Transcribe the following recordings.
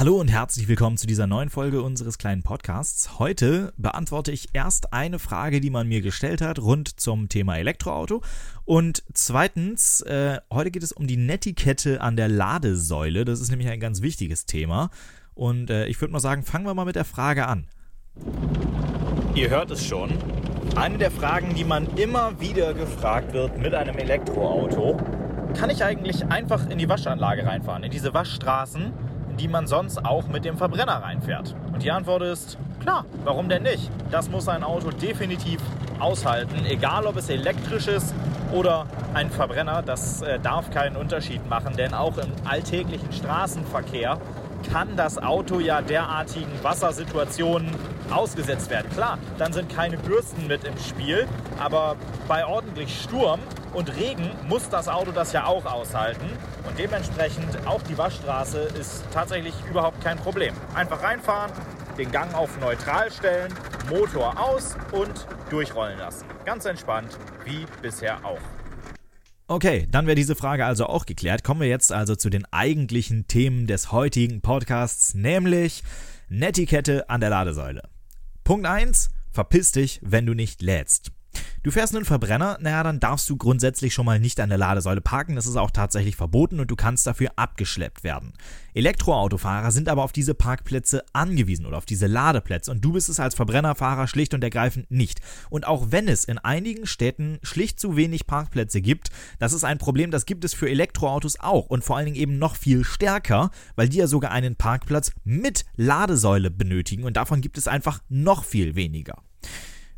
Hallo und herzlich willkommen zu dieser neuen Folge unseres kleinen Podcasts. Heute beantworte ich erst eine Frage, die man mir gestellt hat, rund zum Thema Elektroauto. Und zweitens, äh, heute geht es um die Netiquette an der Ladesäule. Das ist nämlich ein ganz wichtiges Thema. Und äh, ich würde mal sagen, fangen wir mal mit der Frage an. Ihr hört es schon. Eine der Fragen, die man immer wieder gefragt wird mit einem Elektroauto. Kann ich eigentlich einfach in die Waschanlage reinfahren, in diese Waschstraßen? Die man sonst auch mit dem Verbrenner reinfährt? Und die Antwort ist klar, warum denn nicht? Das muss ein Auto definitiv aushalten, egal ob es elektrisch ist oder ein Verbrenner, das äh, darf keinen Unterschied machen, denn auch im alltäglichen Straßenverkehr kann das Auto ja derartigen Wassersituationen ausgesetzt werden. Klar, dann sind keine Bürsten mit im Spiel, aber bei ordentlich Sturm und Regen muss das Auto das ja auch aushalten. Und dementsprechend auch die Waschstraße ist tatsächlich überhaupt kein Problem. Einfach reinfahren, den Gang auf neutral stellen, Motor aus und durchrollen lassen. Ganz entspannt, wie bisher auch. Okay, dann wäre diese Frage also auch geklärt. Kommen wir jetzt also zu den eigentlichen Themen des heutigen Podcasts, nämlich Netiquette an der Ladesäule. Punkt 1. Verpiss dich, wenn du nicht lädst. Du fährst einen Verbrenner, naja, dann darfst du grundsätzlich schon mal nicht an der Ladesäule parken. Das ist auch tatsächlich verboten und du kannst dafür abgeschleppt werden. Elektroautofahrer sind aber auf diese Parkplätze angewiesen oder auf diese Ladeplätze und du bist es als Verbrennerfahrer schlicht und ergreifend nicht. Und auch wenn es in einigen Städten schlicht zu wenig Parkplätze gibt, das ist ein Problem, das gibt es für Elektroautos auch und vor allen Dingen eben noch viel stärker, weil die ja sogar einen Parkplatz mit Ladesäule benötigen und davon gibt es einfach noch viel weniger.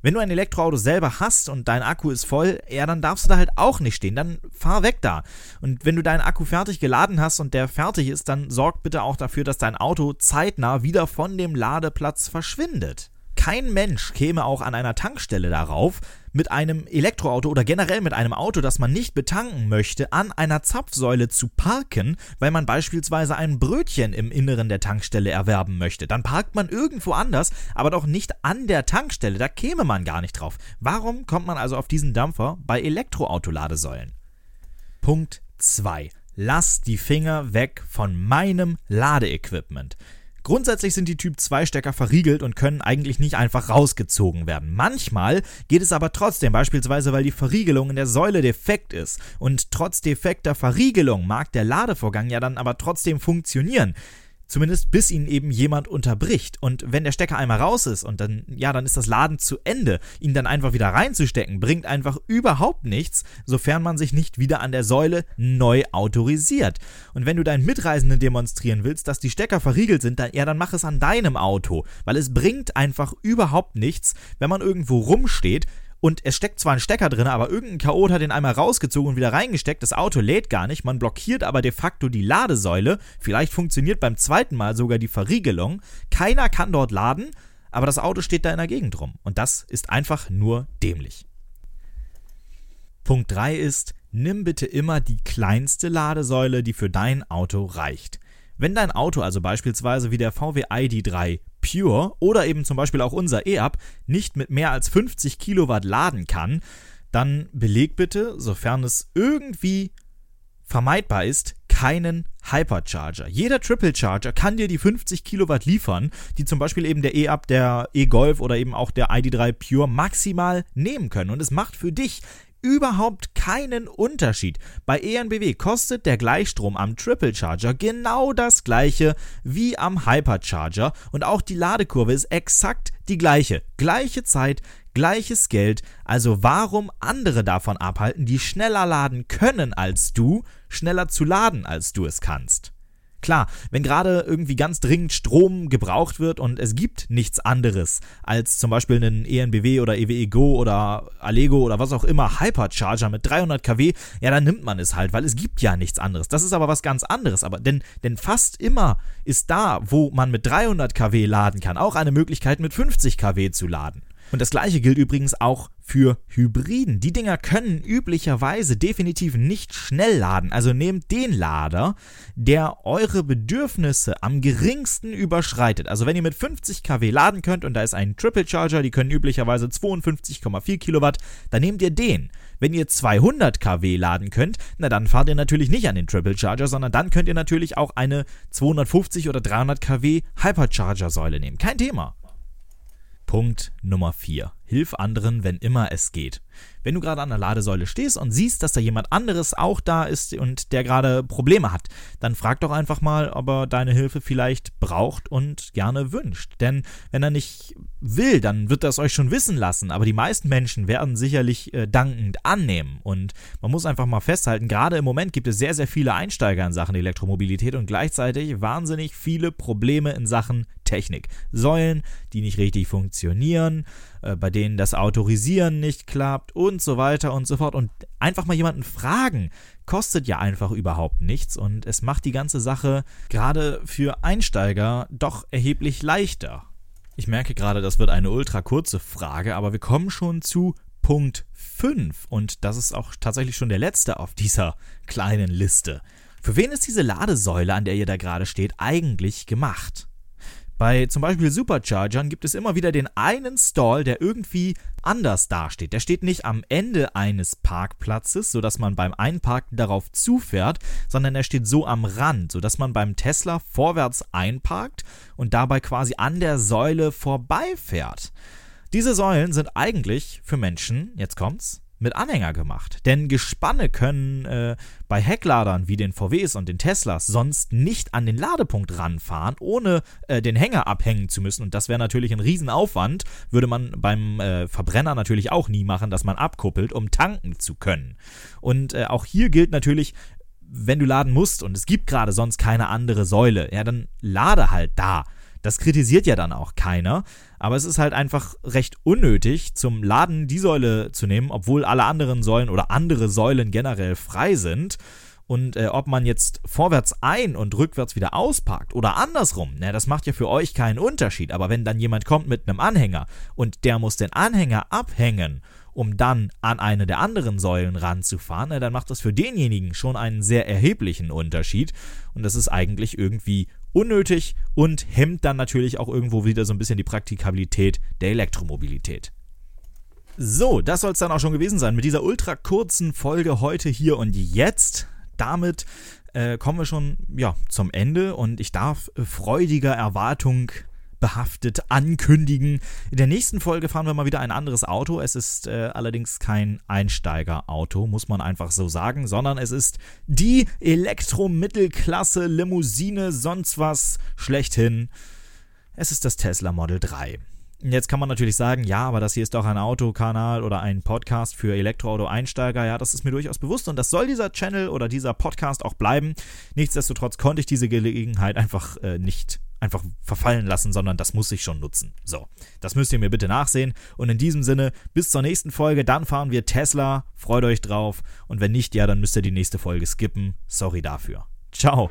Wenn du ein Elektroauto selber hast und dein Akku ist voll, ja, dann darfst du da halt auch nicht stehen. Dann fahr weg da. Und wenn du deinen Akku fertig geladen hast und der fertig ist, dann sorg bitte auch dafür, dass dein Auto zeitnah wieder von dem Ladeplatz verschwindet. Kein Mensch käme auch an einer Tankstelle darauf, mit einem Elektroauto oder generell mit einem Auto, das man nicht betanken möchte, an einer Zapfsäule zu parken, weil man beispielsweise ein Brötchen im Inneren der Tankstelle erwerben möchte. Dann parkt man irgendwo anders, aber doch nicht an der Tankstelle. Da käme man gar nicht drauf. Warum kommt man also auf diesen Dampfer bei Elektroautoladesäulen? Punkt 2. Lass die Finger weg von meinem Ladeequipment. Grundsätzlich sind die Typ 2 Stecker verriegelt und können eigentlich nicht einfach rausgezogen werden. Manchmal geht es aber trotzdem, beispielsweise weil die Verriegelung in der Säule defekt ist. Und trotz defekter Verriegelung mag der Ladevorgang ja dann aber trotzdem funktionieren. Zumindest bis ihn eben jemand unterbricht. Und wenn der Stecker einmal raus ist und dann, ja, dann ist das Laden zu Ende. Ihn dann einfach wieder reinzustecken, bringt einfach überhaupt nichts, sofern man sich nicht wieder an der Säule neu autorisiert. Und wenn du deinen Mitreisenden demonstrieren willst, dass die Stecker verriegelt sind, dann, ja, dann mach es an deinem Auto. Weil es bringt einfach überhaupt nichts, wenn man irgendwo rumsteht und es steckt zwar ein Stecker drin, aber irgendein Chaot hat den einmal rausgezogen und wieder reingesteckt. Das Auto lädt gar nicht. Man blockiert aber de facto die Ladesäule. Vielleicht funktioniert beim zweiten Mal sogar die Verriegelung. Keiner kann dort laden, aber das Auto steht da in der Gegend rum. Und das ist einfach nur dämlich. Punkt 3 ist, nimm bitte immer die kleinste Ladesäule, die für dein Auto reicht. Wenn dein Auto also beispielsweise wie der VW ID3 Pure oder eben zum Beispiel auch unser E-Up nicht mit mehr als 50 Kilowatt laden kann, dann beleg bitte, sofern es irgendwie vermeidbar ist, keinen Hypercharger. Jeder Triple Charger kann dir die 50 Kilowatt liefern, die zum Beispiel eben der E-Up, der E-Golf oder eben auch der ID3 Pure maximal nehmen können. Und es macht für dich überhaupt keinen Unterschied. Bei ENBW kostet der Gleichstrom am Triple Charger genau das gleiche wie am Hypercharger und auch die Ladekurve ist exakt die gleiche. Gleiche Zeit, gleiches Geld. Also warum andere davon abhalten, die schneller laden können als du, schneller zu laden als du es kannst? Klar, wenn gerade irgendwie ganz dringend Strom gebraucht wird und es gibt nichts anderes als zum Beispiel einen ENBW oder EWE Go oder Allego oder was auch immer Hypercharger mit 300 kW, ja, dann nimmt man es halt, weil es gibt ja nichts anderes. Das ist aber was ganz anderes. Aber denn, denn fast immer ist da, wo man mit 300 kW laden kann, auch eine Möglichkeit mit 50 kW zu laden. Und das gleiche gilt übrigens auch für Hybriden. Die Dinger können üblicherweise definitiv nicht schnell laden. Also nehmt den Lader, der eure Bedürfnisse am geringsten überschreitet. Also wenn ihr mit 50 kW laden könnt und da ist ein Triple Charger, die können üblicherweise 52,4 Kilowatt, dann nehmt ihr den. Wenn ihr 200 kW laden könnt, na dann fahrt ihr natürlich nicht an den Triple Charger, sondern dann könnt ihr natürlich auch eine 250 oder 300 kW Hypercharger Säule nehmen. Kein Thema. Punkt Nummer 4. Hilf anderen, wenn immer es geht. Wenn du gerade an der Ladesäule stehst und siehst, dass da jemand anderes auch da ist und der gerade Probleme hat, dann frag doch einfach mal, ob er deine Hilfe vielleicht braucht und gerne wünscht. Denn wenn er nicht will, dann wird er es euch schon wissen lassen. Aber die meisten Menschen werden sicherlich äh, dankend annehmen. Und man muss einfach mal festhalten, gerade im Moment gibt es sehr, sehr viele Einsteiger in Sachen Elektromobilität und gleichzeitig wahnsinnig viele Probleme in Sachen Technik. Säulen, die nicht richtig funktionieren, äh, bei denen das Autorisieren nicht klappt und so weiter und so fort. Und einfach mal jemanden fragen, kostet ja einfach überhaupt nichts und es macht die ganze Sache gerade für Einsteiger doch erheblich leichter. Ich merke gerade, das wird eine ultra kurze Frage, aber wir kommen schon zu Punkt 5 und das ist auch tatsächlich schon der letzte auf dieser kleinen Liste. Für wen ist diese Ladesäule, an der ihr da gerade steht, eigentlich gemacht? Bei zum Beispiel Superchargern gibt es immer wieder den einen Stall, der irgendwie anders dasteht. Der steht nicht am Ende eines Parkplatzes, sodass man beim Einparken darauf zufährt, sondern er steht so am Rand, sodass man beim Tesla vorwärts einparkt und dabei quasi an der Säule vorbeifährt. Diese Säulen sind eigentlich für Menschen, jetzt kommt's, mit Anhänger gemacht. Denn Gespanne können äh, bei Heckladern wie den VWs und den Teslas sonst nicht an den Ladepunkt ranfahren, ohne äh, den Hänger abhängen zu müssen. Und das wäre natürlich ein Riesenaufwand, würde man beim äh, Verbrenner natürlich auch nie machen, dass man abkuppelt, um tanken zu können. Und äh, auch hier gilt natürlich, wenn du laden musst und es gibt gerade sonst keine andere Säule, ja, dann lade halt da. Das kritisiert ja dann auch keiner. Aber es ist halt einfach recht unnötig, zum Laden die Säule zu nehmen, obwohl alle anderen Säulen oder andere Säulen generell frei sind. Und äh, ob man jetzt vorwärts ein und rückwärts wieder ausparkt oder andersrum, ne, das macht ja für euch keinen Unterschied. Aber wenn dann jemand kommt mit einem Anhänger und der muss den Anhänger abhängen, um dann an eine der anderen Säulen ranzufahren, ne, dann macht das für denjenigen schon einen sehr erheblichen Unterschied. Und das ist eigentlich irgendwie unnötig und hemmt dann natürlich auch irgendwo wieder so ein bisschen die Praktikabilität der Elektromobilität. So, das soll es dann auch schon gewesen sein mit dieser ultra kurzen Folge heute hier und jetzt. Damit äh, kommen wir schon ja, zum Ende und ich darf freudiger Erwartung behaftet ankündigen. In der nächsten Folge fahren wir mal wieder ein anderes Auto. Es ist äh, allerdings kein Einsteigerauto, muss man einfach so sagen, sondern es ist die Elektromittelklasse Limousine, sonst was schlechthin. Es ist das Tesla Model 3. Jetzt kann man natürlich sagen, ja, aber das hier ist doch ein Autokanal oder ein Podcast für Elektroauto-Einsteiger. Ja, das ist mir durchaus bewusst und das soll dieser Channel oder dieser Podcast auch bleiben. Nichtsdestotrotz konnte ich diese Gelegenheit einfach äh, nicht einfach verfallen lassen, sondern das muss ich schon nutzen. So, das müsst ihr mir bitte nachsehen. Und in diesem Sinne, bis zur nächsten Folge, dann fahren wir Tesla. Freut euch drauf. Und wenn nicht, ja, dann müsst ihr die nächste Folge skippen. Sorry dafür. Ciao.